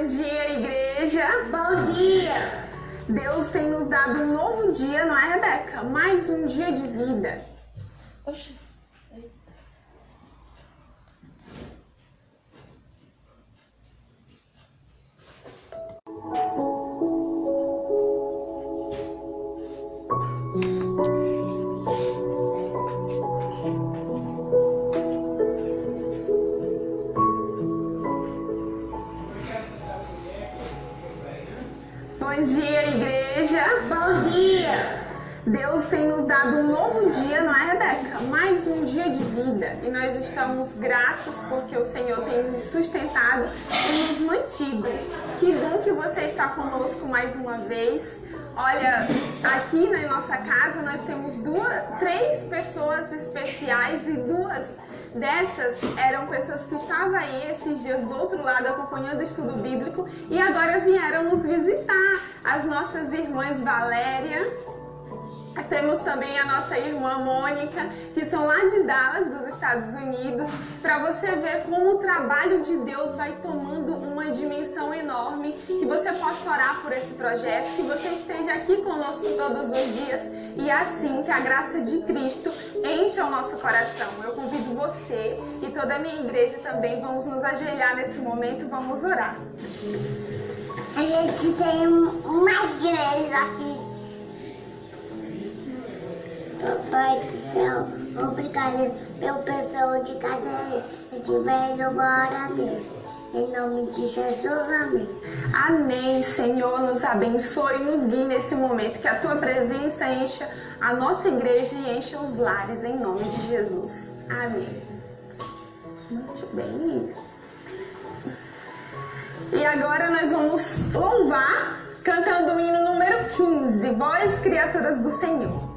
Bom dia, igreja. Bom dia. Deus tem nos dado um novo dia, não é, Rebeca? Mais um dia de vida. Oxi. Sustentado e nos mantido. Que bom que você está conosco mais uma vez. Olha, aqui na nossa casa nós temos duas, três pessoas especiais e duas dessas eram pessoas que estavam aí esses dias do outro lado acompanhando o estudo bíblico e agora vieram nos visitar. As nossas irmãs Valéria temos também a nossa irmã Mônica, que são lá de Dallas, dos Estados Unidos, para você ver como o trabalho de Deus vai tomando uma dimensão enorme, que você possa orar por esse projeto, que você esteja aqui conosco todos os dias e assim que a graça de Cristo encha o nosso coração. Eu convido você e toda a minha igreja também, vamos nos ajoelhar nesse momento, vamos orar. A gente tem uma igreja aqui Papai do céu, obrigado pelo pessoal de casa. A gente vai louvar a Deus. Em nome de Jesus, amém. Amém, Senhor, nos abençoe e nos guie nesse momento, que a tua presença encha a nossa igreja e encha os lares, em nome de Jesus. Amém. Muito bem. E agora nós vamos louvar cantando o hino número 15, Vós, criaturas do Senhor.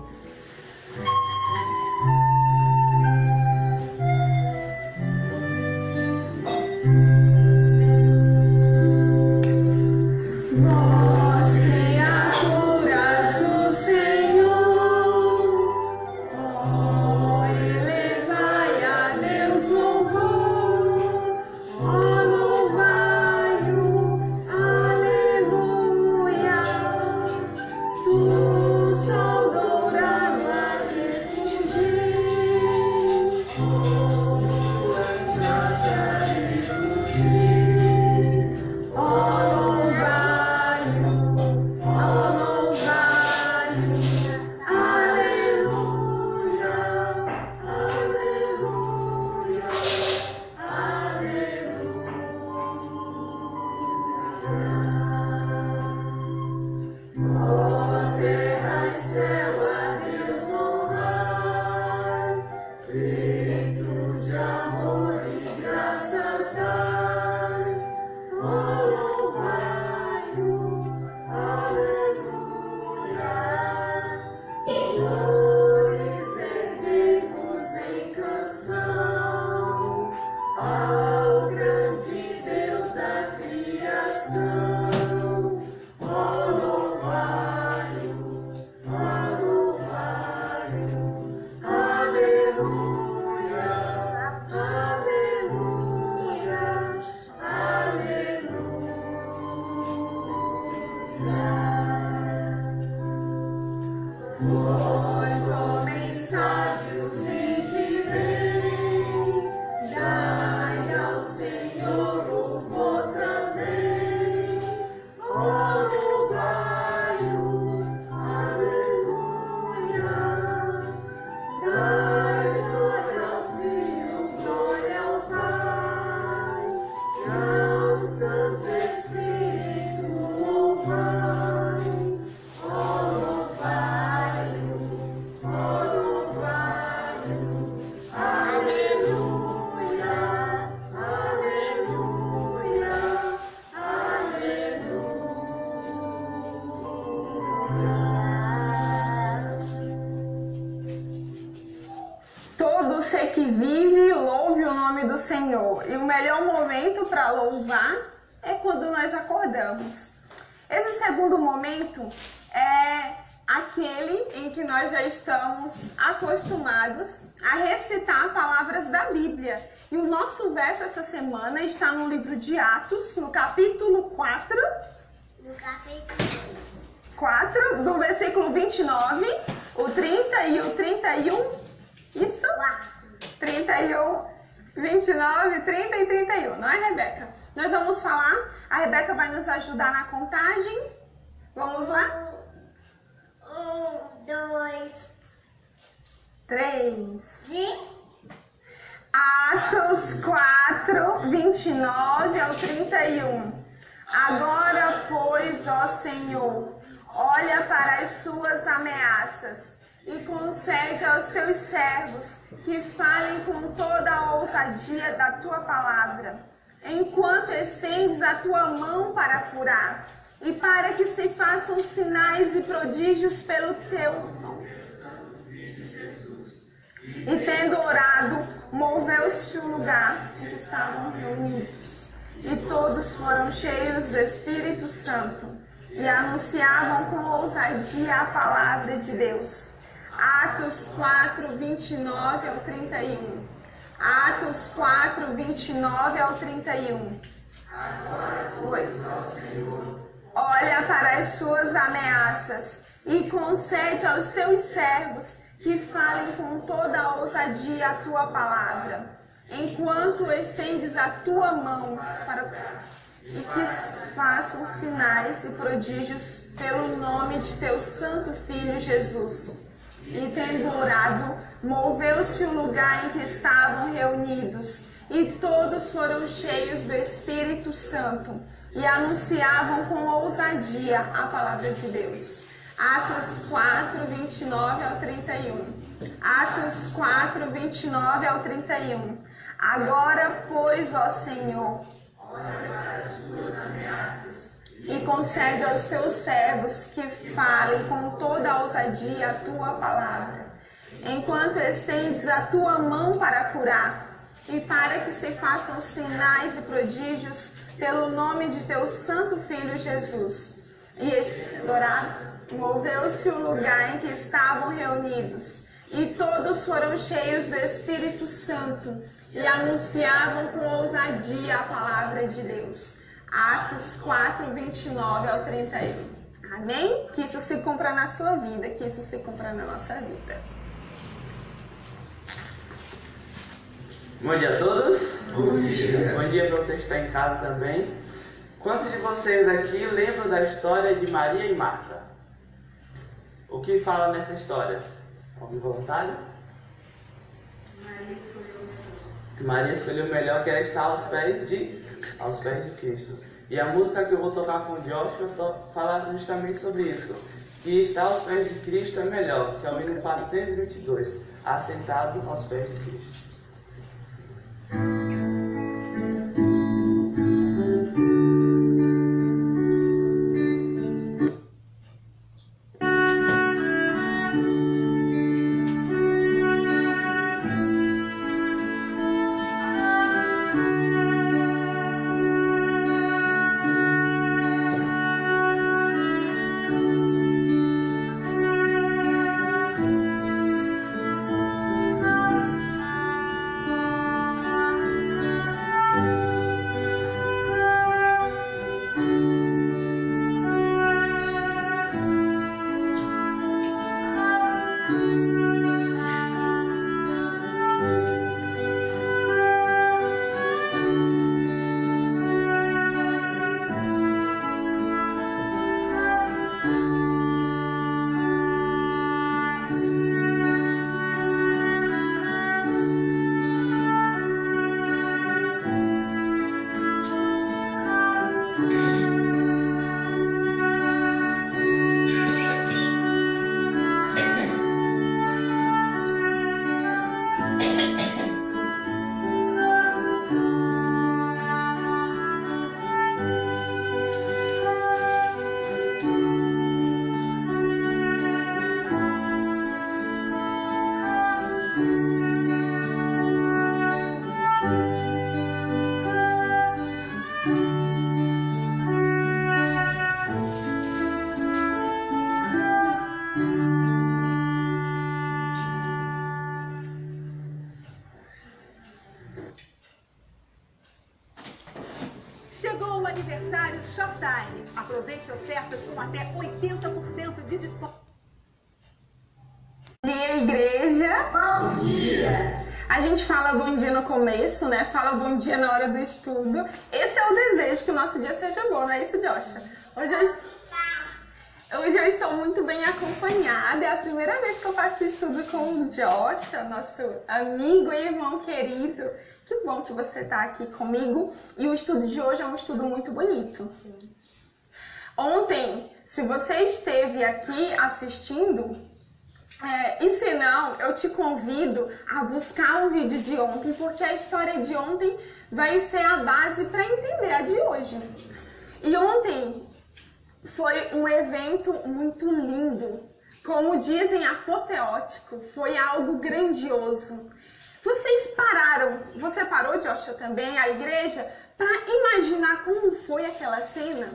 que vive, louve o nome do Senhor. E o melhor momento para louvar é quando nós acordamos. Esse segundo momento é aquele em que nós já estamos acostumados a recitar palavras da Bíblia. E o nosso verso essa semana está no livro de Atos, no capítulo 4. No capítulo 4, do versículo 29, o 30 e o 31. Isso? 4. 31, 29, 30 e 31, não é, Rebeca? Nós vamos falar, a Rebeca vai nos ajudar na contagem. Vamos lá? Um, dois, 3. e Atos 4, 29 ao 31. Agora, pois, ó Senhor, olha para as suas ameaças e concede aos teus servos que falem com toda a ousadia da tua palavra, enquanto estendes a tua mão para curar, e para que se façam sinais e prodígios pelo teu e tendo orado, moveu-se o lugar em que estavam reunidos. E todos foram cheios do Espírito Santo e anunciavam com ousadia a palavra de Deus. Atos 4, 29 ao 31. Atos 4, 29 ao 31. Oi. Olha para as suas ameaças e concede aos teus servos que falem com toda a ousadia a tua palavra, enquanto estendes a tua mão para e que façam sinais e prodígios pelo nome de teu santo filho Jesus. E tendo orado, moveu-se o lugar em que estavam reunidos, e todos foram cheios do Espírito Santo e anunciavam com ousadia a palavra de Deus. Atos 4, 29 ao 31. Atos 4, 29 ao 31. Agora, pois, ó Senhor, e concede aos teus servos que falem com toda a ousadia a tua palavra, enquanto estendes a tua mão para curar, e para que se façam sinais e prodígios pelo nome de teu santo filho Jesus. E estourado, moveu-se o lugar em que estavam reunidos, e todos foram cheios do Espírito Santo e anunciavam com ousadia a palavra de Deus. Atos 4, 29 ao 31. Amém? Que isso se cumpra na sua vida, que isso se cumpra na nossa vida. Bom dia a todos. Bom dia. Bom dia para você que está em casa também. Quantos de vocês aqui lembram da história de Maria e Marta? O que fala nessa história? Algum voluntário? Que Maria escolheu o melhor, que era estar aos pés de, aos pés de Cristo. E a música que eu vou tocar com o Joshua fala justamente sobre isso. Que estar aos pés de Cristo é melhor, que é o hino 422, assentado aos pés de Cristo. Ofertas com até 80% de desconto. Bom dia, igreja. Bom dia! A gente fala bom dia no começo, né? Fala bom dia na hora do estudo. Esse é o desejo, que o nosso dia seja bom, não é isso, Joshua? Hoje eu, est- Hoje eu estou muito bem acompanhada. É a primeira vez que eu faço estudo com o Joshua, nosso amigo e irmão querido. Que bom que você está aqui comigo. E o estudo de hoje é um estudo muito bonito. Ontem, se você esteve aqui assistindo, é, e se não, eu te convido a buscar o vídeo de ontem, porque a história de ontem vai ser a base para entender a de hoje. E ontem foi um evento muito lindo, como dizem, apoteótico, foi algo grandioso. Vocês pararam, você parou, Joshua, também, a igreja, para imaginar como foi aquela cena?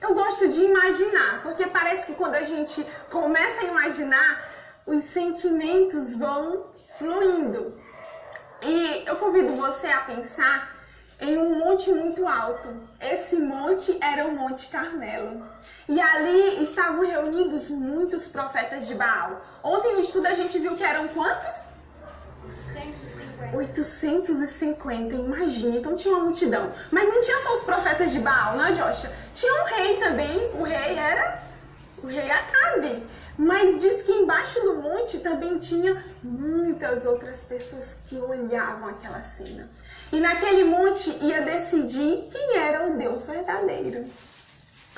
Eu gosto de imaginar, porque parece que quando a gente começa a imaginar, os sentimentos vão fluindo. E eu convido você a pensar em um monte muito alto. Esse monte era o Monte Carmelo. E ali estavam reunidos muitos profetas de Baal. Ontem no estudo a gente viu que eram quantos? 850, imagina. Então tinha uma multidão. Mas não tinha só os profetas de Baal, não é, Joshua? Tinha um rei também. O rei era o rei Acabe. Mas diz que embaixo do monte também tinha muitas outras pessoas que olhavam aquela cena. E naquele monte ia decidir quem era o Deus verdadeiro.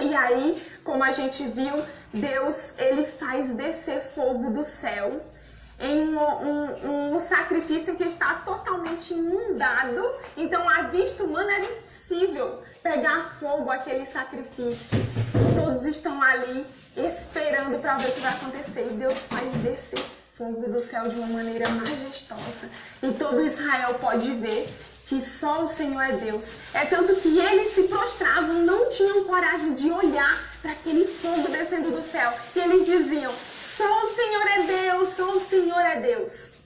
E aí, como a gente viu, Deus ele faz descer fogo do céu em um, um, um sacrifício que está totalmente inundado. Então, a vista humana era impossível pegar fogo aquele sacrifício. Todos estão ali esperando para ver o que vai acontecer. E Deus faz descer fogo do céu de uma maneira majestosa. E todo Israel pode ver que só o Senhor é Deus. É tanto que eles se prostravam, não tinham coragem de olhar para aquele fogo descendo do céu. E eles diziam: só o Senhor é Deus, só o Senhor é Deus.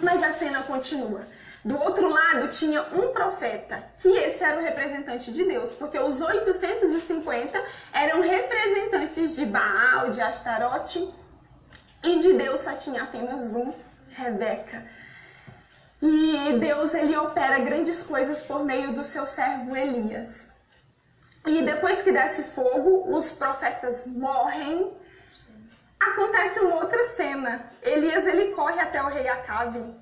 Mas a cena continua. Do outro lado tinha um profeta, que esse era o representante de Deus, porque os 850 eram representantes de Baal, de Astarote, e de Deus só tinha apenas um, Rebeca. E Deus ele opera grandes coisas por meio do seu servo Elias. E depois que desce fogo, os profetas morrem. Acontece uma outra cena. Elias ele corre até o rei Acabe.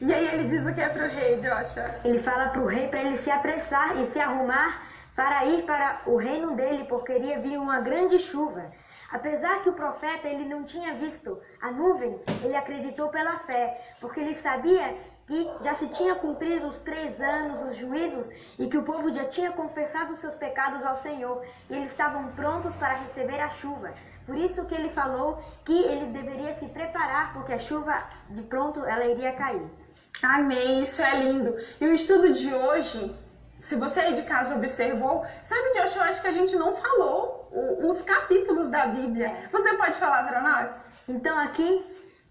E aí ele diz o que é pro rei, Joshua? Ele fala para o rei para ele se apressar e se arrumar para ir para o reino dele, porque iria vir uma grande chuva. Apesar que o profeta ele não tinha visto a nuvem, ele acreditou pela fé, porque ele sabia que já se tinha cumprido os três anos, os juízos, e que o povo já tinha confessado seus pecados ao Senhor, e eles estavam prontos para receber a chuva. Por isso que ele falou que ele deveria se preparar, porque a chuva de pronto ela iria cair. Amém, isso é lindo. E o estudo de hoje, se você aí de casa observou, sabe, Joshua, eu acho que a gente não falou os capítulos da Bíblia. Você pode falar para nós? Então aqui,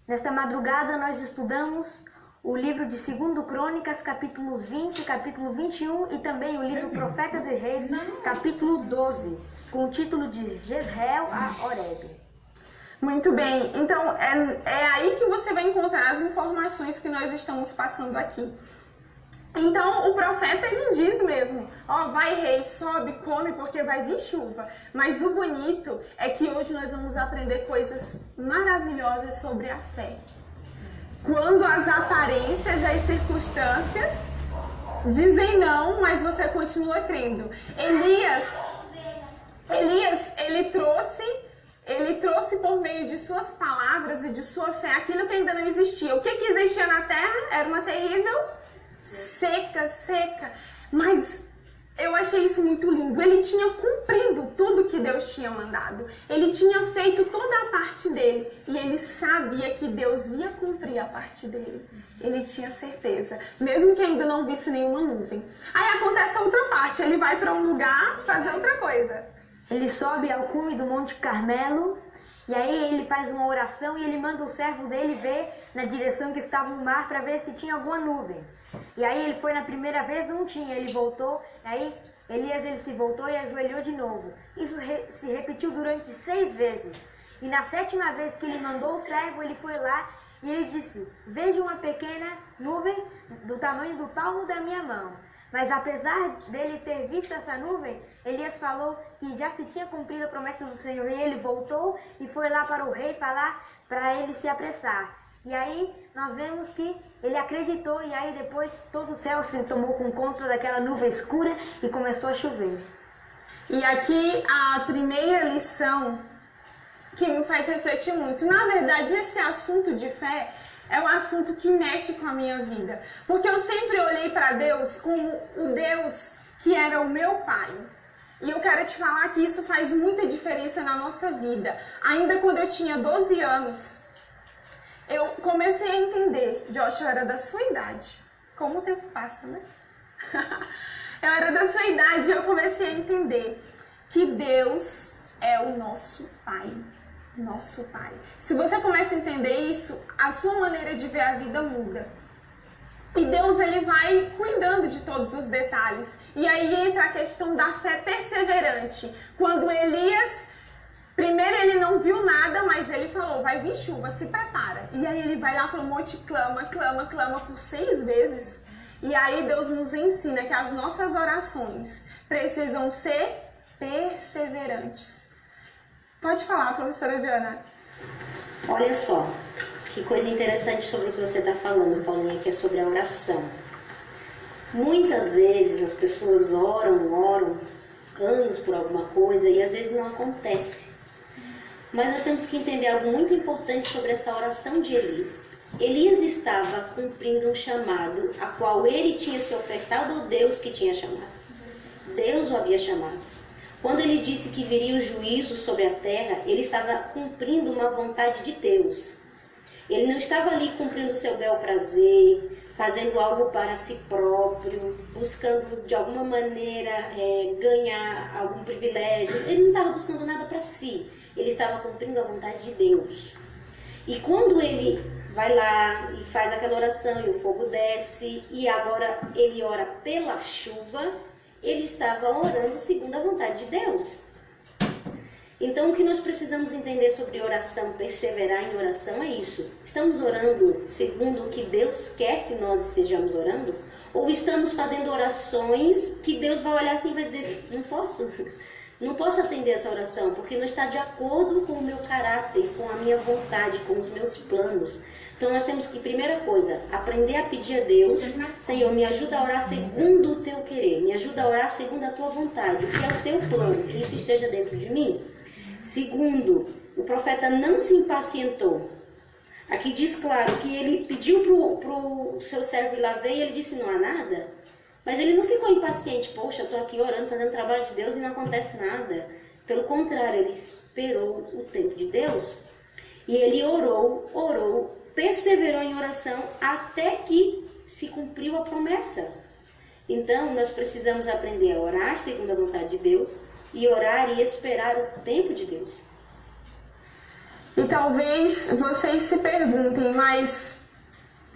nesta madrugada, nós estudamos o livro de 2 Crônicas, capítulos 20, capítulo 21 e também o livro Profetas e Reis, capítulo 12, com o título de Jezreel a Oreb. Muito bem, então é, é aí que você vai encontrar as informações que nós estamos passando aqui. Então o profeta ele diz mesmo: Ó, vai rei, sobe, come, porque vai vir chuva. Mas o bonito é que hoje nós vamos aprender coisas maravilhosas sobre a fé. Quando as aparências, as circunstâncias dizem não, mas você continua crendo. Elias, Elias, ele trouxe, ele trouxe por meio de suas palavras e de sua fé aquilo que ainda não existia. O que, que existia na terra era uma terrível seca, seca. Mas eu achei isso muito lindo. Ele tinha cumprido tudo que Deus tinha mandado. Ele tinha feito toda a parte dele. E ele sabia que Deus ia cumprir a parte dele. Ele tinha certeza. Mesmo que ainda não visse nenhuma nuvem. Aí acontece a outra parte. Ele vai para um lugar fazer outra coisa. Ele sobe ao cume do Monte Carmelo e aí ele faz uma oração e ele manda o servo dele ver na direção que estava o mar para ver se tinha alguma nuvem. E aí ele foi na primeira vez, não tinha, ele voltou, aí Elias ele se voltou e ajoelhou de novo. Isso re se repetiu durante seis vezes. E na sétima vez que ele mandou o servo, ele foi lá e ele disse: Veja uma pequena nuvem do tamanho do palmo da minha mão. Mas apesar dele ter visto essa nuvem, Elias falou que já se tinha cumprido a promessa do Senhor. E ele voltou e foi lá para o rei falar para ele se apressar. E aí nós vemos que ele acreditou e aí depois todo o céu se tomou com conta daquela nuvem escura e começou a chover. E aqui a primeira lição que me faz refletir muito. Na verdade, esse assunto de fé é um assunto que mexe com a minha vida. Porque eu sempre olhei para Deus como o Deus que era o meu pai. E eu quero te falar que isso faz muita diferença na nossa vida. Ainda quando eu tinha 12 anos, eu comecei a entender. Joshua era da sua idade. Como o tempo passa, né? eu era da sua idade e eu comecei a entender que Deus é o nosso pai nosso Pai. Se você começa a entender isso, a sua maneira de ver a vida muda. E Deus ele vai cuidando de todos os detalhes. E aí entra a questão da fé perseverante. Quando Elias Primeiro ele não viu nada, mas ele falou: vai vir chuva, se prepara. E aí ele vai lá para o monte, clama, clama, clama por seis vezes. E aí Deus nos ensina que as nossas orações precisam ser perseverantes. Pode falar, professora Joana. Olha só, que coisa interessante sobre o que você está falando, Paulinha, que é sobre a oração. Muitas vezes as pessoas oram, oram anos por alguma coisa e às vezes não acontece. Mas nós temos que entender algo muito importante sobre essa oração de Elias. Elias estava cumprindo um chamado a qual ele tinha se ofertado ao Deus que tinha chamado. Deus o havia chamado. Quando ele disse que viria o juízo sobre a terra, ele estava cumprindo uma vontade de Deus. Ele não estava ali cumprindo seu bel prazer, fazendo algo para si próprio, buscando de alguma maneira é, ganhar algum privilégio. Ele não estava buscando nada para si. Ele estava cumprindo a vontade de Deus. E quando ele vai lá e faz aquela oração e o fogo desce, e agora ele ora pela chuva, ele estava orando segundo a vontade de Deus. Então, o que nós precisamos entender sobre oração, perseverar em oração é isso. Estamos orando segundo o que Deus quer que nós estejamos orando? Ou estamos fazendo orações que Deus vai olhar assim e vai dizer: não posso, não posso atender essa oração, porque não está de acordo com o meu caráter, com a minha vontade, com os meus planos. Então nós temos que, primeira coisa, aprender a pedir a Deus, Senhor, me ajuda a orar segundo o teu querer, me ajuda a orar segundo a tua vontade, o que é o teu plano, que isso esteja dentro de mim. Segundo, o profeta não se impacientou. Aqui diz claro que ele pediu para o seu servo ir lá ver e ele disse não há nada. Mas ele não ficou impaciente, poxa, eu estou aqui orando, fazendo trabalho de Deus e não acontece nada. Pelo contrário, ele esperou o tempo de Deus e ele orou, orou, perseverou em oração até que se cumpriu a promessa. Então, nós precisamos aprender a orar segundo a vontade de Deus e orar e esperar o tempo de Deus. E talvez vocês se perguntem, mas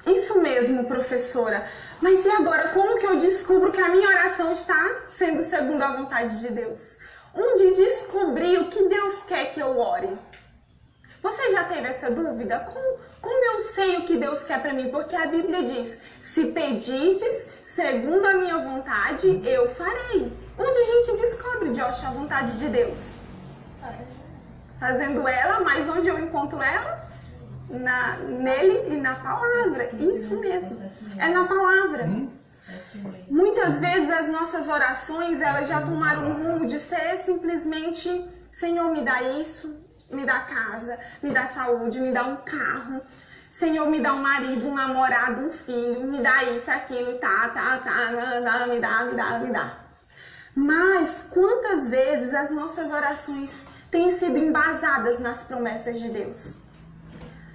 isso mesmo, professora. Mas e agora, como que eu descubro que a minha oração está sendo segundo a vontade de Deus? Onde descobrir o que Deus quer que eu ore? Você já teve essa dúvida? Como, como eu sei o que Deus quer para mim? Porque a Bíblia diz: se pedirdes segundo a minha vontade, eu farei. Onde a gente descobre, Josh, a vontade de Deus? Fazendo ela, mas onde eu encontro ela? Na, nele e na palavra. Isso mesmo. É na palavra. Muitas vezes as nossas orações elas já tomaram um rumo de ser simplesmente Senhor, me dá isso, me dá casa, me dá saúde, me dá um carro. Senhor, me dá um marido, um namorado, um filho, me dá isso, aquilo, tá, tá, tá, me dá, me dá, me dá. Mas quantas vezes as nossas orações têm sido embasadas nas promessas de Deus?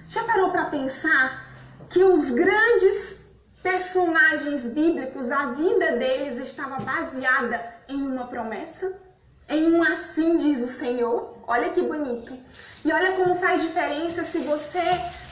Já parou para pensar que os grandes personagens bíblicos, a vida deles estava baseada em uma promessa? Em um assim diz o Senhor? Olha que bonito. E olha como faz diferença se você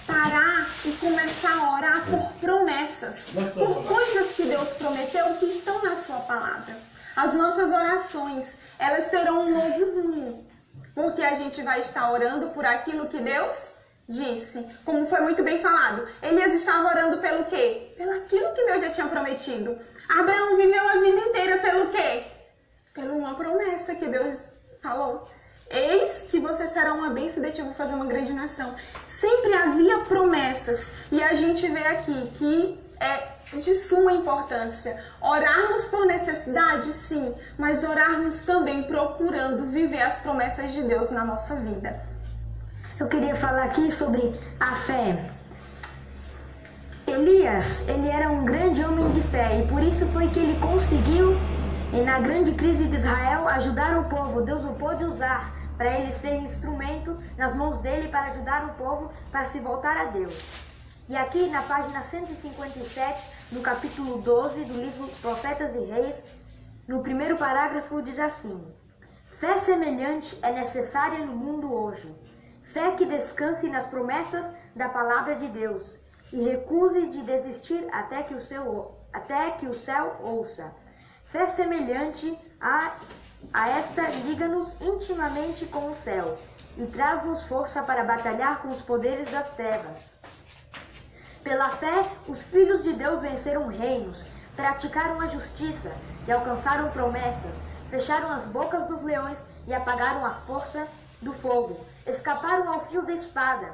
parar e começar a orar por promessas, por coisas que Deus prometeu que estão na sua palavra. As nossas orações, elas terão um novo rumo, porque a gente vai estar orando por aquilo que Deus disse. Como foi muito bem falado, Elias estava orando pelo quê? Pelo aquilo que Deus já tinha prometido. Abraão viveu a vida inteira pelo quê? Pela uma promessa que Deus falou. Eis que você será uma bênção eu vou fazer uma grande nação. Sempre havia promessas. E a gente vê aqui que é de suma importância. Orarmos por necessidade, sim, mas orarmos também procurando viver as promessas de Deus na nossa vida. Eu queria falar aqui sobre a fé. Elias, ele era um grande homem de fé e por isso foi que ele conseguiu, na grande crise de Israel, ajudar o povo. Deus o pôde usar para ele ser instrumento nas mãos dele para ajudar o povo para se voltar a Deus. E aqui na página 157, no capítulo 12 do livro Profetas e Reis, no primeiro parágrafo diz assim: Fé semelhante é necessária no mundo hoje. Fé que descanse nas promessas da palavra de Deus e recuse de desistir até que o, seu, até que o céu ouça. Fé semelhante a, a esta liga-nos intimamente com o céu e traz-nos força para batalhar com os poderes das trevas. Pela fé, os filhos de Deus venceram reinos, praticaram a justiça e alcançaram promessas, fecharam as bocas dos leões e apagaram a força do fogo, escaparam ao fio da espada.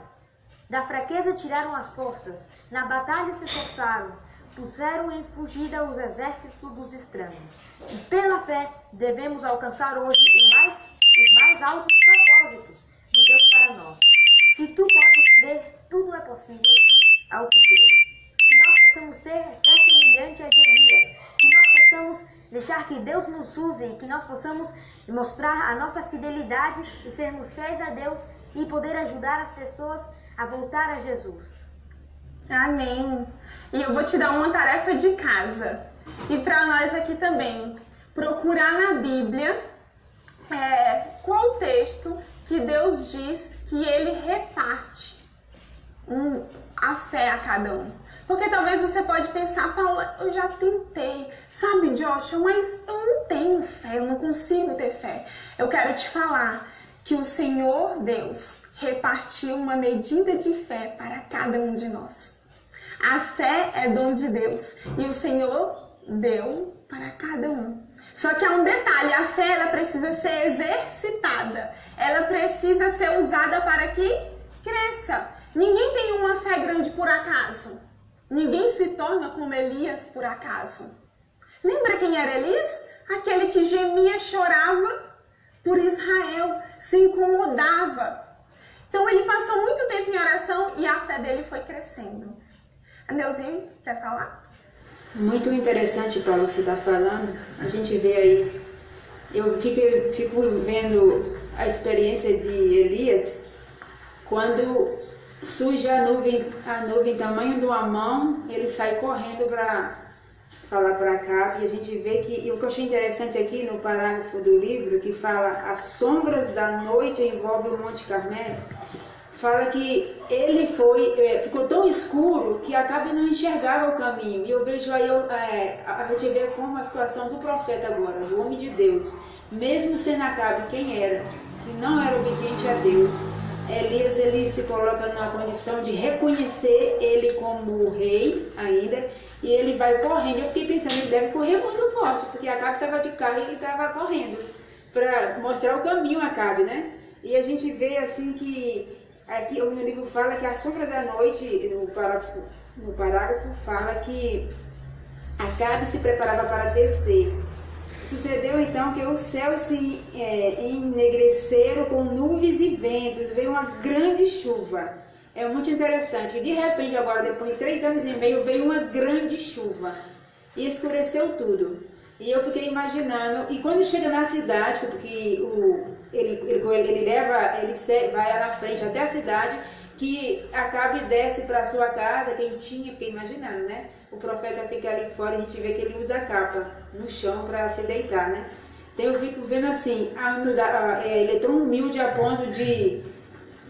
Da fraqueza tiraram as forças, na batalha se esforçaram, puseram em fugida os exércitos dos estranhos. E pela fé devemos alcançar hoje mais, os mais altos propósitos de Deus para nós. Se tu podes crer, tudo é possível ao que crê. Que nós possamos ter fé semelhante a de Elias. Que nós possamos deixar que Deus nos use e que nós possamos mostrar a nossa fidelidade e sermos fiéis a Deus e poder ajudar as pessoas a voltar a Jesus. Amém. E eu vou te dar uma tarefa de casa. E para nós aqui também, procurar na Bíblia é, qual texto que Deus diz que ele reparte um, a fé a cada um. Porque talvez você pode pensar, Paula, eu já tentei, sabe, Joshua, mas eu não tenho fé, eu não consigo ter fé. Eu quero te falar que o Senhor Deus repartiu uma medida de fé para cada um de nós. A fé é dom de Deus e o Senhor deu para cada um. Só que há um detalhe, a fé ela precisa ser exercitada. Ela precisa ser usada para que cresça. Ninguém tem uma fé grande por acaso. Ninguém se torna como Elias por acaso. Lembra quem era Elias? Aquele que gemia, chorava por Israel, se incomodava. Então ele passou muito tempo em oração e a fé dele foi crescendo. Aneuzinho, quer falar? Muito interessante para você estar tá falando. A gente vê aí, eu fico, fico vendo a experiência de Elias quando surge a nuvem, a nuvem tamanho de uma mão, ele sai correndo para falar para cá e a gente vê que e o que eu achei interessante aqui no parágrafo do livro que fala as sombras da noite envolvem o Monte Carmelo fala que ele foi é, ficou tão escuro que Acabe não enxergava o caminho e eu vejo aí é, a gente vê como a situação do profeta agora do homem de Deus mesmo sendo Acabe quem era que não era obediente a Deus Elias ele se coloca numa condição de reconhecer ele como rei ainda e ele vai correndo. Eu fiquei pensando, ele deve correr muito forte, porque Acabe estava de carro e ele estava correndo para mostrar o caminho a Acabe, né? E a gente vê assim que aqui o livro fala que a sombra da noite, no parágrafo, no parágrafo fala que Acabe se preparava para descer. Sucedeu então que os céus se é, ennegreceram com nuvens e ventos, veio uma grande chuva. É muito interessante. De repente, agora, depois de três anos e meio, veio uma grande chuva e escureceu tudo. E eu fiquei imaginando, e quando chega na cidade, porque o, ele, ele, ele leva, ele vai na frente até a cidade, que Acabe desce para sua casa, quentinha, fiquei imaginando, né? O profeta fica ali fora e a gente vê que ele usa a capa no chão para se deitar, né? Então eu fico vendo assim, a, é, ele é tão humilde a ponto de,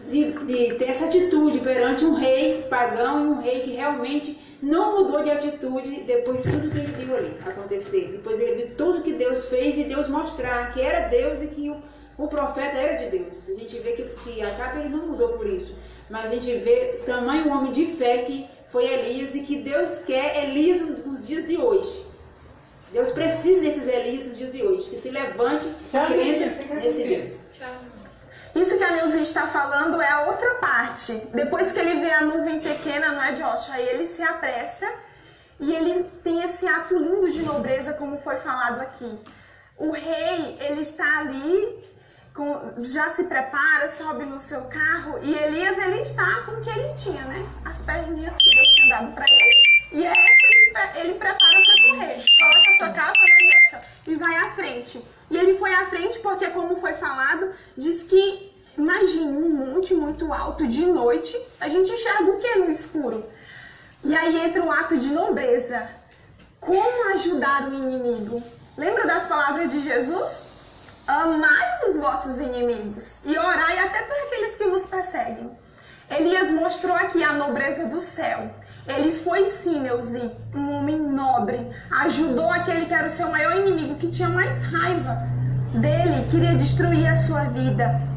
de, de ter essa atitude perante um rei pagão e um rei que realmente não mudou de atitude depois de tudo que ele viu ali acontecer. Depois ele viu tudo que Deus fez e Deus mostrar que era Deus e que o, o profeta era de Deus. A gente vê que, que Acabe ele não mudou por isso. Mas a gente vê tamanho homem de fé que foi Elias e que Deus quer Elias nos dias de hoje. Deus precisa desses Elias nos dias de hoje. Que se levante crendo nesse Deus. Isso que a Neuzinha está falando é a outra parte. Depois que ele vê a nuvem pequena, não é, Joshua? Aí ele se apressa e ele tem esse ato lindo de nobreza, como foi falado aqui. O rei, ele está ali, com, já se prepara, sobe no seu carro e Elias, ele está com o que ele tinha, né? As perninhas que Deus tinha dado para ele. E é essa ele, ele prepara para correr. Coloca a sua capa, né, Joshua? E vai à frente. E ele foi à frente porque, como foi falado, diz que, imagine um monte muito alto de noite, a gente enxerga o que no escuro? E aí entra o ato de nobreza. Como ajudar o inimigo? Lembra das palavras de Jesus? Amai os vossos inimigos e orai até por aqueles que vos perseguem. Elias mostrou aqui a nobreza do céu. Ele foi sim, Neuzi, um homem nobre. Ajudou aquele que era o seu maior inimigo, que tinha mais raiva dele, queria destruir a sua vida.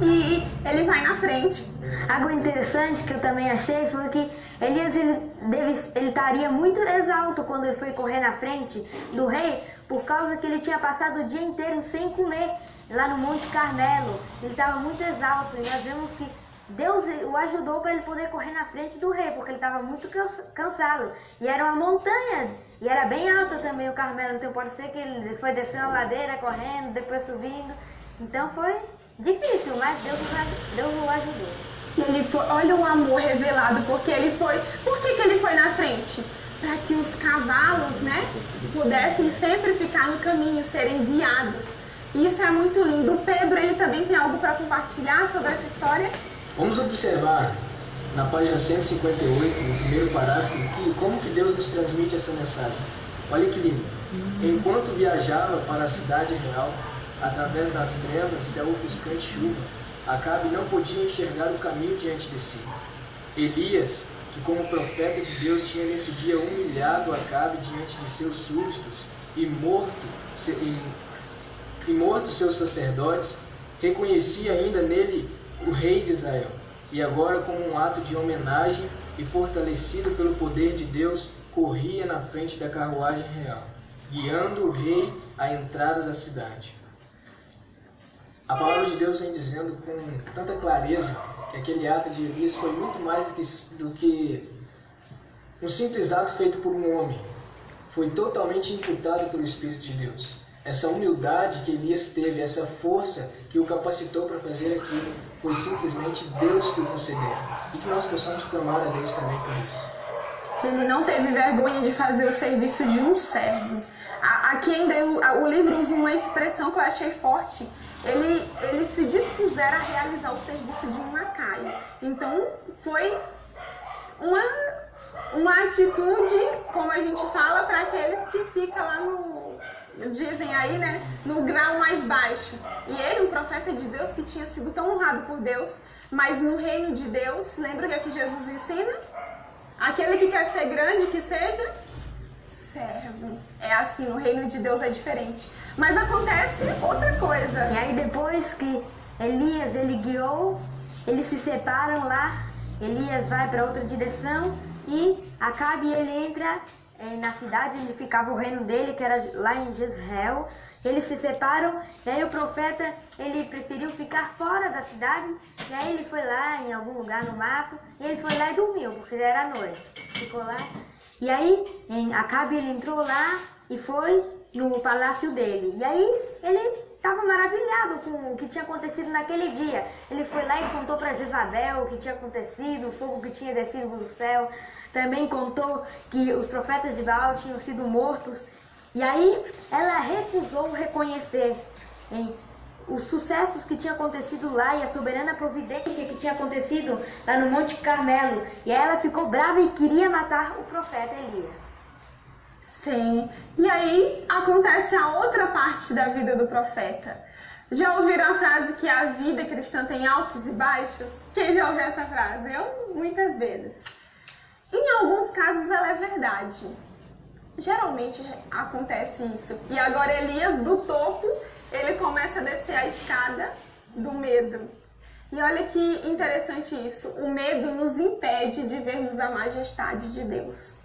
E ele vai na frente. Algo interessante que eu também achei foi que Elias ele, deve, ele estaria muito exalto quando ele foi correr na frente do rei, por causa que ele tinha passado o dia inteiro sem comer lá no Monte Carmelo. Ele estava muito exalto e nós vemos que Deus o ajudou para ele poder correr na frente do rei, porque ele estava muito cansado. E era uma montanha, e era bem alta também o Carmelo, então pode ser que ele foi descendo a ladeira, correndo, depois subindo. Então foi difícil, mas Deus, Deus o ajudou. E ele foi, olha o amor revelado, porque ele foi. Por que, que ele foi na frente? Para que os cavalos, né, pudessem sempre ficar no caminho, serem guiados. E isso é muito lindo. O Pedro, ele também tem algo para compartilhar sobre essa história? Vamos observar na página 158, no primeiro parágrafo, que, como que Deus nos transmite essa mensagem. Olha que lindo. Enquanto viajava para a cidade real, através das trevas e da ofuscante chuva, Acabe não podia enxergar o caminho diante de si. Elias, que como profeta de Deus tinha nesse dia humilhado Acabe diante de seus súditos e morto, e, e morto seus sacerdotes, reconhecia ainda nele o rei de Israel. E agora, como um ato de homenagem e fortalecido pelo poder de Deus, corria na frente da carruagem real, guiando o rei à entrada da cidade. A palavra de Deus vem dizendo com tanta clareza que aquele ato de Elias foi muito mais do que, do que um simples ato feito por um homem. Foi totalmente imputado pelo Espírito de Deus. Essa humildade que Elias teve, essa força que o capacitou para fazer aquilo, foi simplesmente Deus que o concedeu. E que nós possamos clamar a Deus também por isso. Ele não teve vergonha de fazer o serviço de um servo. Aqui ainda o livro usa uma expressão que eu achei forte. Ele, ele se dispuseram a realizar o serviço de um lacaio. Então foi uma, uma atitude, como a gente fala, para aqueles que ficam lá no, dizem aí, né, no grau mais baixo. E ele, um profeta de Deus que tinha sido tão honrado por Deus, mas no reino de Deus, lembra o que, é que Jesus ensina? Aquele que quer ser grande, que seja É assim, no reino de Deus é diferente. Mas acontece outra coisa. E aí depois que Elias ele guiou, eles se separam lá, Elias vai para outra direção e Acabe ele entra é, na cidade onde ficava o reino dele, que era lá em Jezreel. Eles se separam e aí o profeta ele preferiu ficar fora da cidade e aí ele foi lá em algum lugar no mato e ele foi lá e dormiu porque já era noite. Ficou lá e aí em Acabe ele entrou lá e foi no palácio dele e aí ele estava maravilhado com o que tinha acontecido naquele dia. Ele foi lá e contou para Jezabel o que tinha acontecido, o fogo que tinha descido do céu. Também contou que os profetas de Baal tinham sido mortos. E aí ela recusou reconhecer em os sucessos que tinham acontecido lá e a soberana providência que tinha acontecido lá no Monte Carmelo. E ela ficou brava e queria matar o profeta Elias. Sim. E aí acontece a outra parte da vida do profeta. Já ouviram a frase que a vida cristã tem altos e baixos? Quem já ouviu essa frase? Eu, muitas vezes. Em alguns casos ela é verdade. Geralmente acontece isso. E agora Elias do topo, ele começa a descer a escada do medo. E olha que interessante isso. O medo nos impede de vermos a majestade de Deus.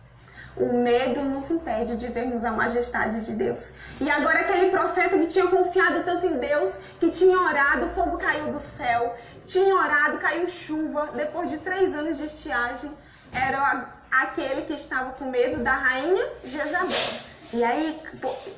O medo nos impede de vermos a majestade de Deus. E agora aquele profeta que tinha confiado tanto em Deus, que tinha orado, fogo caiu do céu, tinha orado, caiu chuva, depois de três anos de estiagem, era aquele que estava com medo da rainha Jezabel. E aí,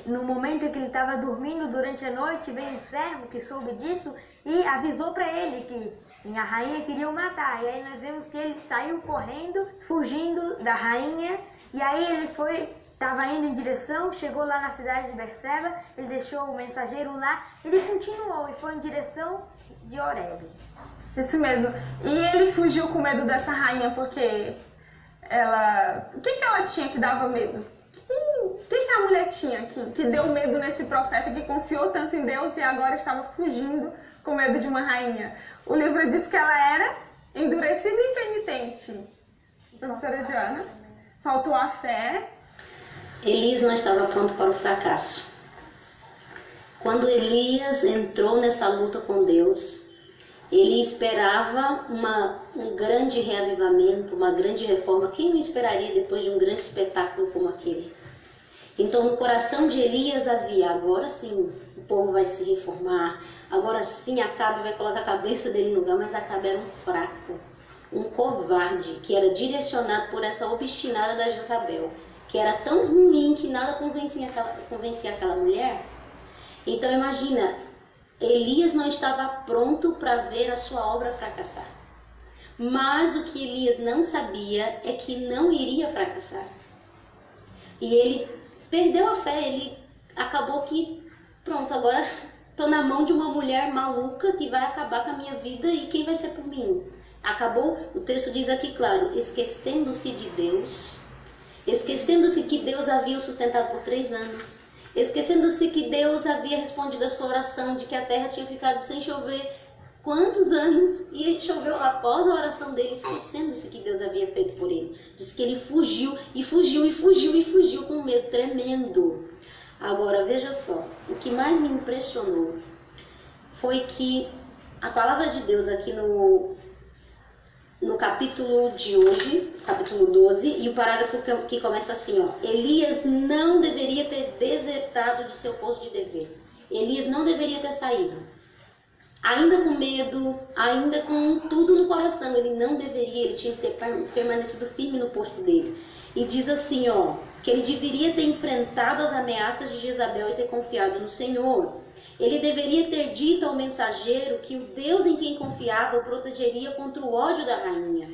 no momento em que ele estava dormindo durante a noite, veio um servo que soube disso e avisou para ele que a rainha queria o matar. E aí nós vemos que ele saiu correndo, fugindo da rainha. E aí ele foi, estava indo em direção, chegou lá na cidade de Berseba, ele deixou o mensageiro lá, ele continuou e foi em direção de Oreb. Isso mesmo. E ele fugiu com medo dessa rainha porque ela. O que, que ela tinha que dava medo? Que, mulher tinha que, que deu medo nesse profeta que confiou tanto em Deus e agora estava fugindo com medo de uma rainha? O livro diz que ela era endurecida e penitente. Professora Joana, faltou a fé. Elias não estava pronto para o fracasso. Quando Elias entrou nessa luta com Deus, ele esperava uma, um grande reavivamento, uma grande reforma. Quem não esperaria depois de um grande espetáculo como aquele? Então, no coração de Elias havia: agora sim, o povo vai se reformar, agora sim Acabe vai colocar a cabeça dele no lugar, mas Acabe era um fraco, um covarde, que era direcionado por essa obstinada da Jezabel, que era tão ruim que nada convencia aquela, convencia aquela mulher. Então, imagina, Elias não estava pronto para ver a sua obra fracassar. Mas o que Elias não sabia é que não iria fracassar. E ele perdeu a fé, ele acabou que, pronto, agora estou na mão de uma mulher maluca que vai acabar com a minha vida e quem vai ser por mim? Acabou, o texto diz aqui claro, esquecendo-se de Deus, esquecendo-se que Deus havia o sustentado por três anos, esquecendo-se que Deus havia respondido a sua oração de que a terra tinha ficado sem chover quantos anos e choveu após a oração dele, esquecendo-se que Deus havia feito por ele. Diz que ele fugiu e fugiu e fugiu e fugiu com um medo tremendo. Agora veja só, o que mais me impressionou foi que a palavra de Deus aqui no no capítulo de hoje, capítulo 12, e o parágrafo que começa assim, ó. Elias não deveria ter desertado de seu posto de dever. Elias não deveria ter saído. Ainda com medo, ainda com tudo no coração, ele não deveria, ele tinha que ter permanecido firme no posto dele. E diz assim, ó, que ele deveria ter enfrentado as ameaças de Jezabel e ter confiado no Senhor. Ele deveria ter dito ao mensageiro que o Deus em quem confiava o protegeria contra o ódio da rainha.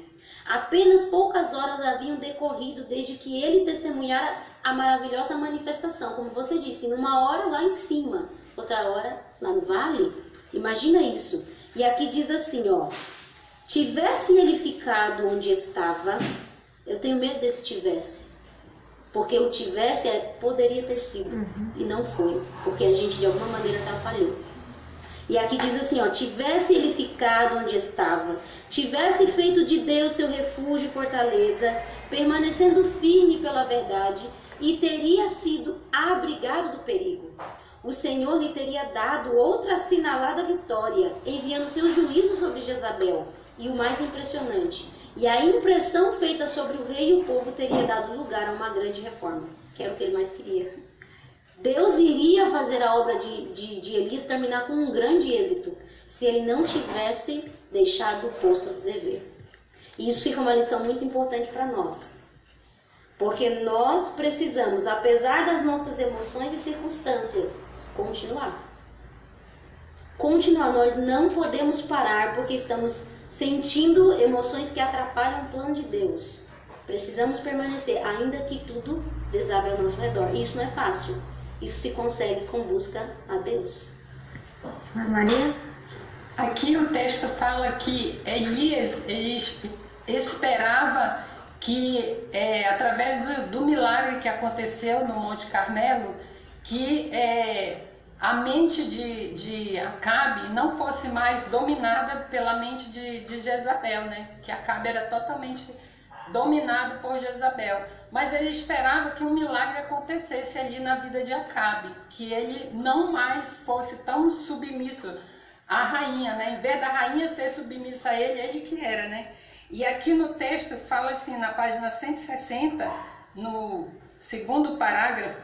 Apenas poucas horas haviam decorrido desde que ele testemunhara a maravilhosa manifestação, como você disse, numa hora lá em cima, outra hora lá no vale. Imagina isso. E aqui diz assim, ó: Tivesse ele ficado onde estava, eu tenho medo desse tivesse. Porque o tivesse é, poderia ter sido uhum. e não foi, porque a gente de alguma maneira atrapalhou. E aqui diz assim, ó, tivesse ele ficado onde estava, tivesse feito de Deus seu refúgio e fortaleza, permanecendo firme pela verdade, e teria sido abrigado do perigo. O Senhor lhe teria dado outra assinalada vitória, enviando seu juízo sobre Jezabel. E o mais impressionante, e a impressão feita sobre o rei e o povo teria dado lugar a uma grande reforma, que era o que ele mais queria. Deus iria fazer a obra de, de, de Elias terminar com um grande êxito, se ele não tivesse deixado o posto de dever. E isso fica uma lição muito importante para nós. Porque nós precisamos, apesar das nossas emoções e circunstâncias, continuar. Continuar, nós não podemos parar porque estamos sentindo emoções que atrapalham o plano de Deus. Precisamos permanecer, ainda que tudo desabe ao nosso redor. Isso não é fácil. Isso se consegue com busca a Deus. Maria? Aqui o texto fala que Elias ele esperava que, é, através do, do, milagre que aconteceu no Monte Carmelo, que é, a mente de, de Acabe não fosse mais dominada pela mente de, de Jezabel, né? Que Acabe era totalmente dominado por Jezabel. Mas ele esperava que um milagre acontecesse ali na vida de Acabe, que ele não mais fosse tão submisso à rainha, né? Em vez da rainha ser submissa a ele, ele que era, né? E aqui no texto fala assim, na página 160, no segundo parágrafo,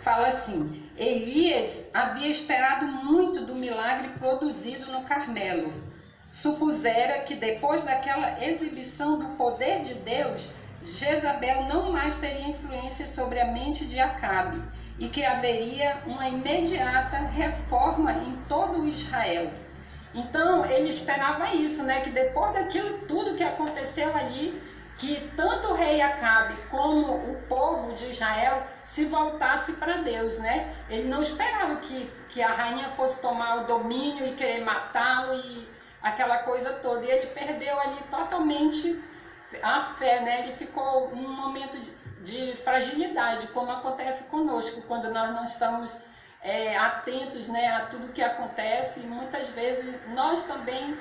fala assim: Elias havia esperado muito do milagre produzido no Carmelo. Supusera que depois daquela exibição do poder de Deus, Jezabel não mais teria influência sobre a mente de Acabe e que haveria uma imediata reforma em todo Israel. Então ele esperava isso, né? Que depois daquilo tudo que aconteceu ali, que tanto o rei Acabe como o povo de Israel se voltasse para Deus, né? Ele não esperava que, que a rainha fosse tomar o domínio e querer matá-lo e aquela coisa toda. E ele perdeu ali totalmente a fé, né? Ele ficou num momento de, de fragilidade, como acontece conosco quando nós não estamos é, atentos né, a tudo que acontece. E muitas vezes nós também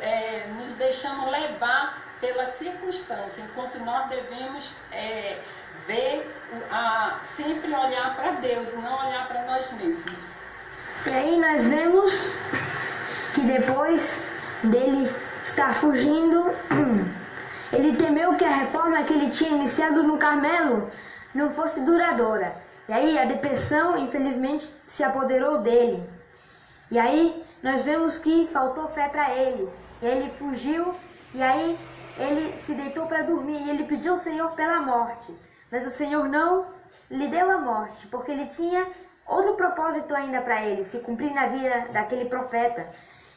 é, nos deixamos levar pela circunstância, enquanto nós devemos é, ver, a, sempre olhar para Deus e não olhar para nós mesmos. E aí nós vemos que depois dele estar fugindo, ele temeu que a reforma que ele tinha iniciado no Carmelo não fosse duradoura. E aí a depressão, infelizmente, se apoderou dele. E aí nós vemos que faltou fé para ele. Ele fugiu e aí ele se deitou para dormir e ele pediu ao Senhor pela morte. Mas o Senhor não lhe deu a morte, porque ele tinha outro propósito ainda para ele, se cumprir na vida daquele profeta.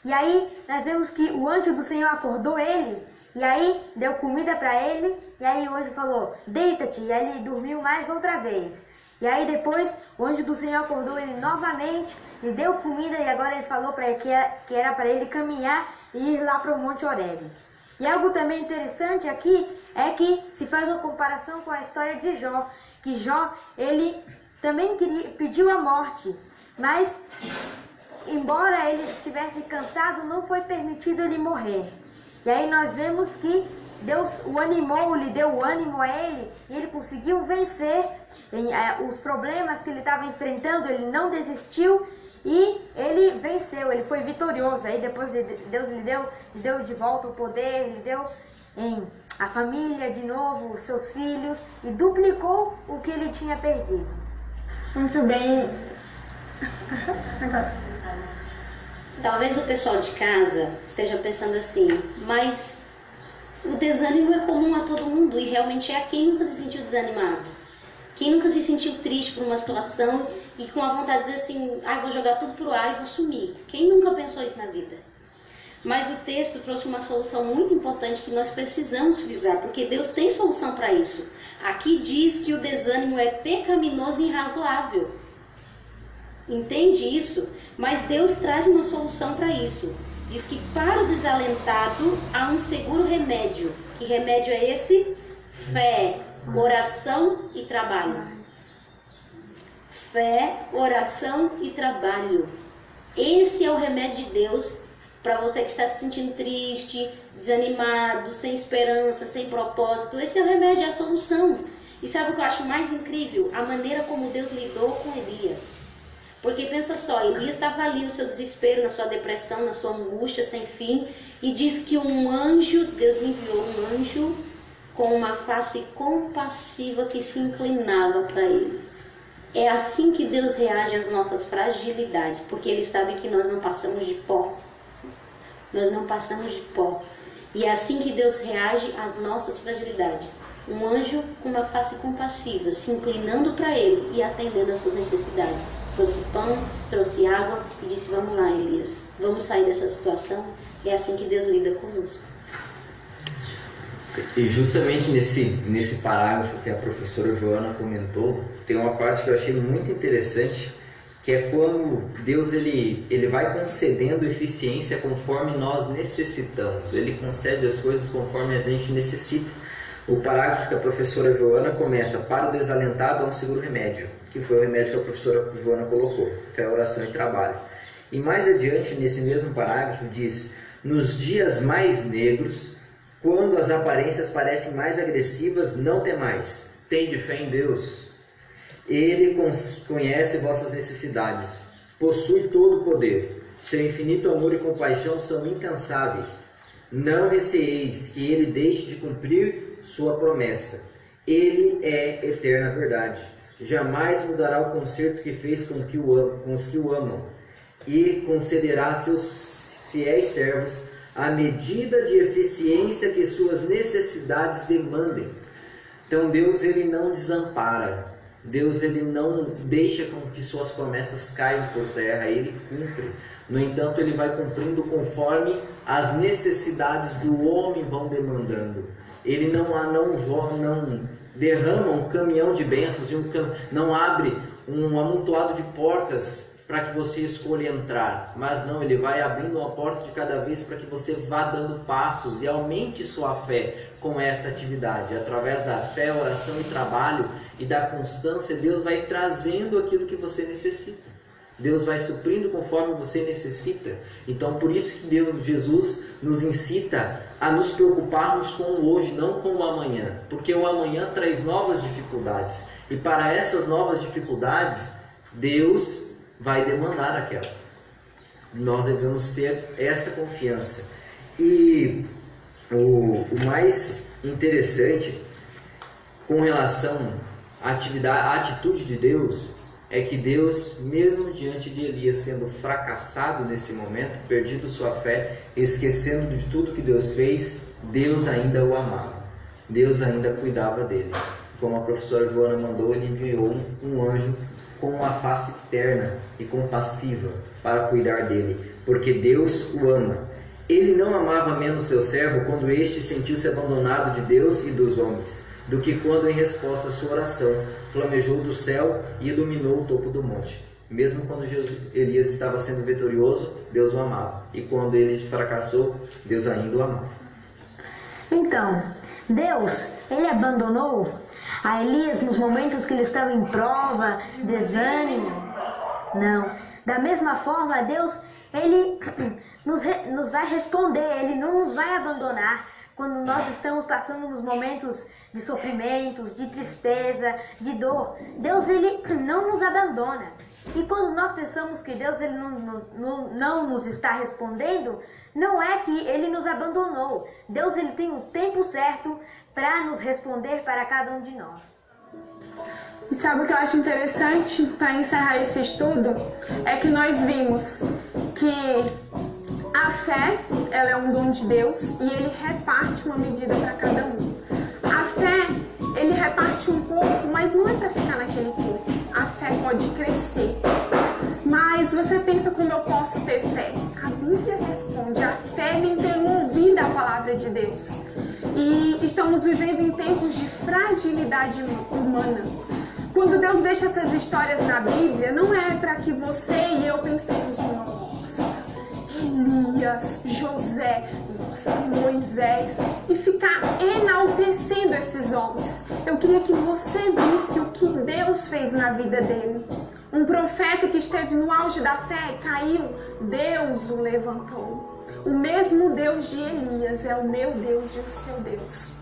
E aí nós vemos que o anjo do Senhor acordou ele, e aí deu comida para ele, e aí o anjo falou: "Deita-te", e ele dormiu mais outra vez. E aí depois o anjo do Senhor acordou ele novamente, lhe deu comida e agora ele falou para que era para ele caminhar e ir lá para o Monte Horebe. E algo também interessante aqui é que se faz uma comparação com a história de Jó, que Jó, ele também queria, pediu a morte, mas embora ele estivesse cansado, não foi permitido ele morrer. E aí nós vemos que Deus o animou, lhe deu o ânimo a ele, e ele conseguiu vencer é, os problemas que ele estava enfrentando, ele não desistiu e ele venceu, ele foi vitorioso. Aí depois Deus lhe deu, lhe deu de volta o poder, lhe deu em a família de novo, os seus filhos e duplicou o que ele tinha perdido. Muito bem. Talvez o pessoal de casa esteja pensando assim, mas o desânimo é comum a todo mundo e realmente é quem nunca se sentiu desanimado. Quem nunca se sentiu triste por uma situação e com a vontade de dizer assim, ah, vou jogar tudo pro ar e vou sumir. Quem nunca pensou isso na vida? Mas o texto trouxe uma solução muito importante que nós precisamos frisar, porque Deus tem solução para isso. Aqui diz que o desânimo é pecaminoso e irrazoável. Entende isso? Mas Deus traz uma solução para isso. Diz que para o desalentado há um seguro remédio. Que remédio é esse? Fé, oração e trabalho. Fé, oração e trabalho. Esse é o remédio de Deus para você que está se sentindo triste, desanimado, sem esperança, sem propósito. Esse é o remédio, é a solução. E sabe o que eu acho mais incrível? A maneira como Deus lidou com Elias. Porque pensa só, Elias estava ali no seu desespero, na sua depressão, na sua angústia sem fim, e diz que um anjo, Deus enviou um anjo com uma face compassiva que se inclinava para ele. É assim que Deus reage às nossas fragilidades, porque Ele sabe que nós não passamos de pó. Nós não passamos de pó. E é assim que Deus reage às nossas fragilidades. Um anjo com uma face compassiva, se inclinando para Ele e atendendo às suas necessidades. Trouxe pão, trouxe água e disse: Vamos lá, Elias, vamos sair dessa situação. É assim que Deus lida conosco. E justamente nesse, nesse parágrafo que a professora Joana comentou, tem uma parte que eu achei muito interessante, que é quando Deus ele, ele vai concedendo eficiência conforme nós necessitamos. Ele concede as coisas conforme a gente necessita. O parágrafo que a professora Joana começa, para o desalentado há um seguro remédio, que foi o remédio que a professora Joana colocou, fé, oração e trabalho. E mais adiante, nesse mesmo parágrafo, diz, nos dias mais negros, Quando as aparências parecem mais agressivas, não temais. Tende fé em Deus. Ele conhece vossas necessidades. Possui todo o poder. Seu infinito amor e compaixão são incansáveis. Não receeis que ele deixe de cumprir sua promessa. Ele é eterna verdade. Jamais mudará o concerto que fez com, que o, com os que o amam e concederá a seus fiéis servos a medida de eficiência que suas necessidades demandem. Então Deus ele não desampara. Deus ele não deixa com que suas promessas caiam por terra, ele cumpre. No entanto, ele vai cumprindo conforme as necessidades do homem vão demandando. Ele não não não derrama um caminhão de bênçãos e um, não abre um amontoado de portas para que você escolha entrar, mas não, ele vai abrindo uma porta de cada vez para que você vá dando passos e aumente sua fé com essa atividade. Através da fé, oração e trabalho e da constância, Deus vai trazendo aquilo que você necessita. Deus vai suprindo conforme você necessita. Então, por isso que Deus, Jesus nos incita a nos preocuparmos com o hoje, não com o amanhã, porque o amanhã traz novas dificuldades. E para essas novas dificuldades, Deus vai demandar aquela. Nós devemos ter essa confiança. E o, o mais interessante com relação à, atividade, à atitude de Deus é que Deus, mesmo diante de Elias tendo fracassado nesse momento, perdido sua fé, esquecendo de tudo que Deus fez, Deus ainda o amava. Deus ainda cuidava dele. Como a professora Joana mandou, ele enviou um, um anjo com uma face terna e compassiva para cuidar dele, porque Deus o ama. Ele não amava menos seu servo quando este sentiu-se abandonado de Deus e dos homens, do que quando, em resposta à sua oração, flamejou do céu e iluminou o topo do monte. Mesmo quando Elias estava sendo vitorioso, Deus o amava. E quando ele fracassou, Deus ainda o amava. Então, Deus, ele abandonou a Elias nos momentos que ele estava em prova, desânimo. Não. Da mesma forma, Deus, ele nos, nos vai responder, ele não nos vai abandonar quando nós estamos passando nos momentos de sofrimentos, de tristeza, de dor. Deus ele não nos abandona. E quando nós pensamos que Deus ele não, nos, não, não nos está respondendo, não é que ele nos abandonou. Deus ele tem o tempo certo para nos responder para cada um de nós. E sabe o que eu acho interessante para encerrar esse estudo? É que nós vimos que a fé ela é um dom de Deus e ele reparte uma medida para cada um. A fé ele reparte um pouco, mas não é para ficar naquele corpo. A fé pode crescer. Mas você pensa como eu posso ter fé? A Bíblia responde: a fé vem ter ouvido a palavra de Deus. E estamos vivendo em tempos de fragilidade humana. Quando Deus deixa essas histórias na Bíblia, não é para que você e eu pensemos, nossa, Elias, José, nossa, Moisés, e ficar enaltecendo esses homens. Eu queria que você visse o que Deus fez na vida dele. Um profeta que esteve no auge da fé caiu, Deus o levantou. O mesmo Deus de Elias é o meu Deus e o seu Deus.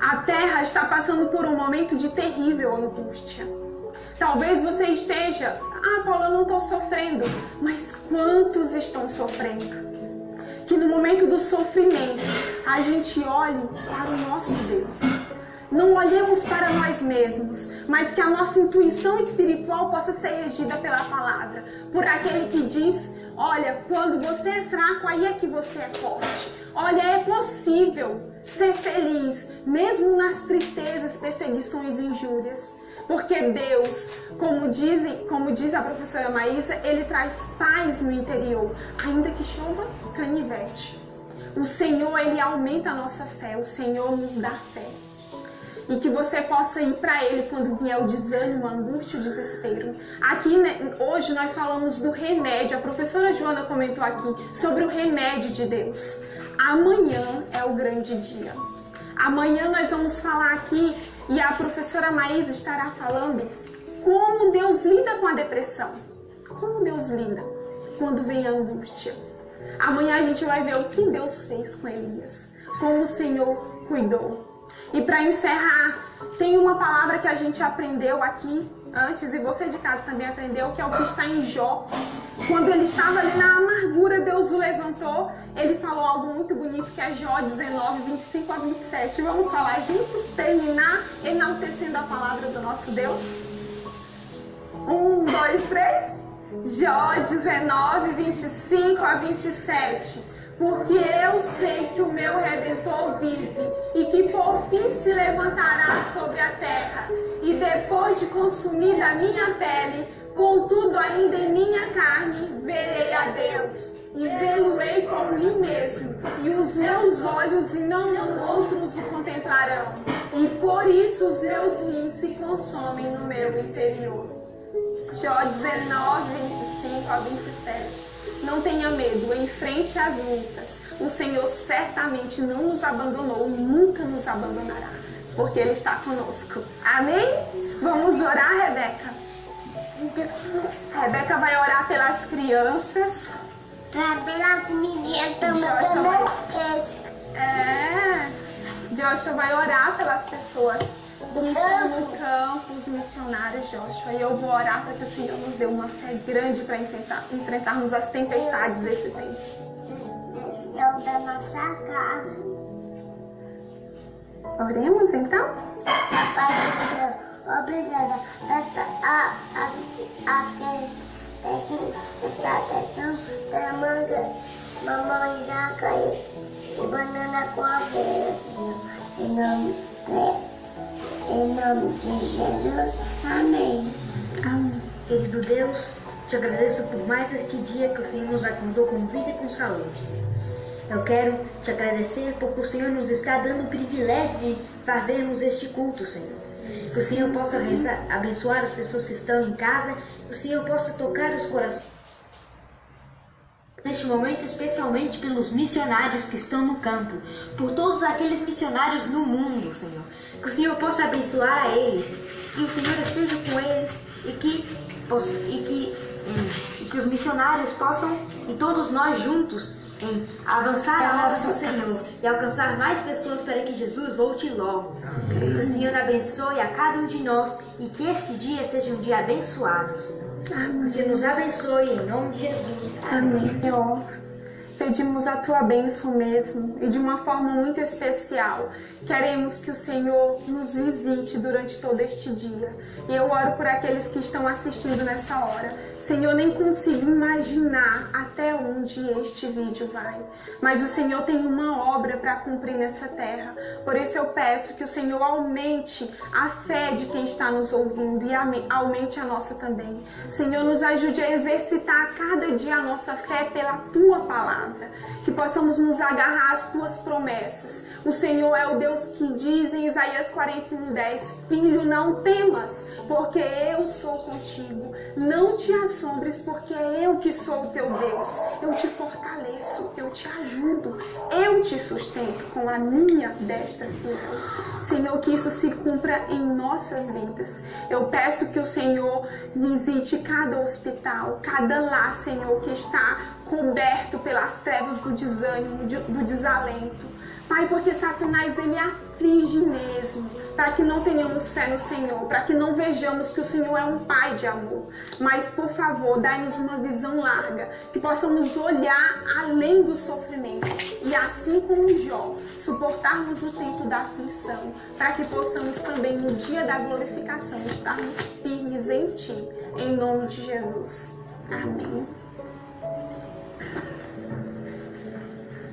A terra está passando por um momento de terrível angústia. Talvez você esteja, ah, Paulo, eu não estou sofrendo, mas quantos estão sofrendo? Que no momento do sofrimento a gente olhe para o nosso Deus. Não olhemos para nós mesmos, mas que a nossa intuição espiritual possa ser regida pela palavra, por aquele que diz Olha, quando você é fraco, aí é que você é forte. Olha, é possível ser feliz, mesmo nas tristezas, perseguições e injúrias. Porque Deus, como, dizem, como diz a professora Maísa, Ele traz paz no interior, ainda que chova canivete. O Senhor, Ele aumenta a nossa fé, o Senhor nos dá fé e que você possa ir para Ele quando vier o desânimo, a angústia, o desespero. Aqui, né, hoje, nós falamos do remédio. A professora Joana comentou aqui sobre o remédio de Deus. Amanhã é o grande dia. Amanhã nós vamos falar aqui e a professora Maísa estará falando como Deus lida com a depressão. Como Deus lida quando vem a angústia. Amanhã a gente vai ver o que Deus fez com Elias. como o Senhor cuidou. E para encerrar, tem uma palavra que a gente aprendeu aqui antes e você de casa também aprendeu, que é o que está em Jó. Quando ele estava ali na amargura, Deus o levantou. Ele falou algo muito bonito que é Jó 19, 25 a 27. Vamos falar juntos, terminar enaltecendo a palavra do nosso Deus? Um, dois, três. Jó 19, 25 a 27. Porque eu sei que o meu redentor vive e que por fim se levantará sobre a terra. E depois de consumida a minha pele, contudo ainda em minha carne, verei a Deus. E vê-lo-ei por mim mesmo, e os meus olhos e não outros o contemplarão. E por isso os meus rins se consomem no meu interior. Jó 19, 25 a 27. Não tenha medo, enfrente as lutas. O Senhor certamente não nos abandonou, nunca nos abandonará, porque Ele está conosco. Amém? Vamos orar, Rebeca? Rebeca vai orar pelas crianças. Pra pela comidinha também, Joshua também. É. Joshua vai orar pelas pessoas estão no campo, os missionários, Joshua. E eu vou orar para que o Senhor nos dê uma fé grande para enfrentar, enfrentarmos as tempestades desse tempo. Eu da nossa casa. Oremos então? Pai do céu, obrigada. A, as, que prestar atenção da manga, mamãe jaca e, banana com aveia, Senhor. Em nome, de, em nome de Jesus. Amém. Amém. Querido Deus, te agradeço por mais este dia que o Senhor nos acordou com vida e com saúde. Eu quero te agradecer porque o Senhor nos está dando o privilégio de fazermos este culto, Senhor. Que o Senhor possa abençoar, abençoar as pessoas que estão em casa, que o Senhor possa tocar os corações. Neste momento, especialmente pelos missionários que estão no campo, por todos aqueles missionários no mundo, Senhor. Que o Senhor possa abençoar a eles, que o Senhor esteja com eles e que, e que, hum, e que os missionários possam, e todos nós juntos, em avançar a obra do Senhor e alcançar mais pessoas para que Jesus volte logo. Que o Senhor abençoe a cada um de nós e que este dia seja um dia abençoado, Senhor. Que o Senhor nos abençoe em nome de Jesus. Amém, Senhor. Pedimos a tua bênção mesmo e de uma forma muito especial. Queremos que o Senhor nos visite durante todo este dia. E eu oro por aqueles que estão assistindo nessa hora. Senhor, nem consigo imaginar até onde este vídeo vai. Mas o Senhor tem uma obra para cumprir nessa terra. Por isso eu peço que o Senhor aumente a fé de quem está nos ouvindo e aumente a nossa também. Senhor, nos ajude a exercitar a cada dia a nossa fé pela tua palavra. Que possamos nos agarrar às tuas promessas. O Senhor é o Deus que diz em Isaías 41:10, Filho, não temas, porque eu sou contigo. Não te assombres, porque é eu que sou o teu Deus. Eu te fortaleço, eu te ajudo, eu te sustento com a minha destra fiel. Senhor, que isso se cumpra em nossas vidas. Eu peço que o Senhor visite cada hospital, cada lar, Senhor, que está coberto pelas trevas do desânimo, de- do desalento. Pai, porque Satanás ele aflige mesmo, para que não tenhamos fé no Senhor, para que não vejamos que o Senhor é um Pai de amor. Mas, por favor, dai-nos uma visão larga, que possamos olhar além do sofrimento e, assim como Jó, suportarmos o tempo da aflição, para que possamos também, no dia da glorificação, estarmos firmes em Ti, em nome de Jesus. Amém.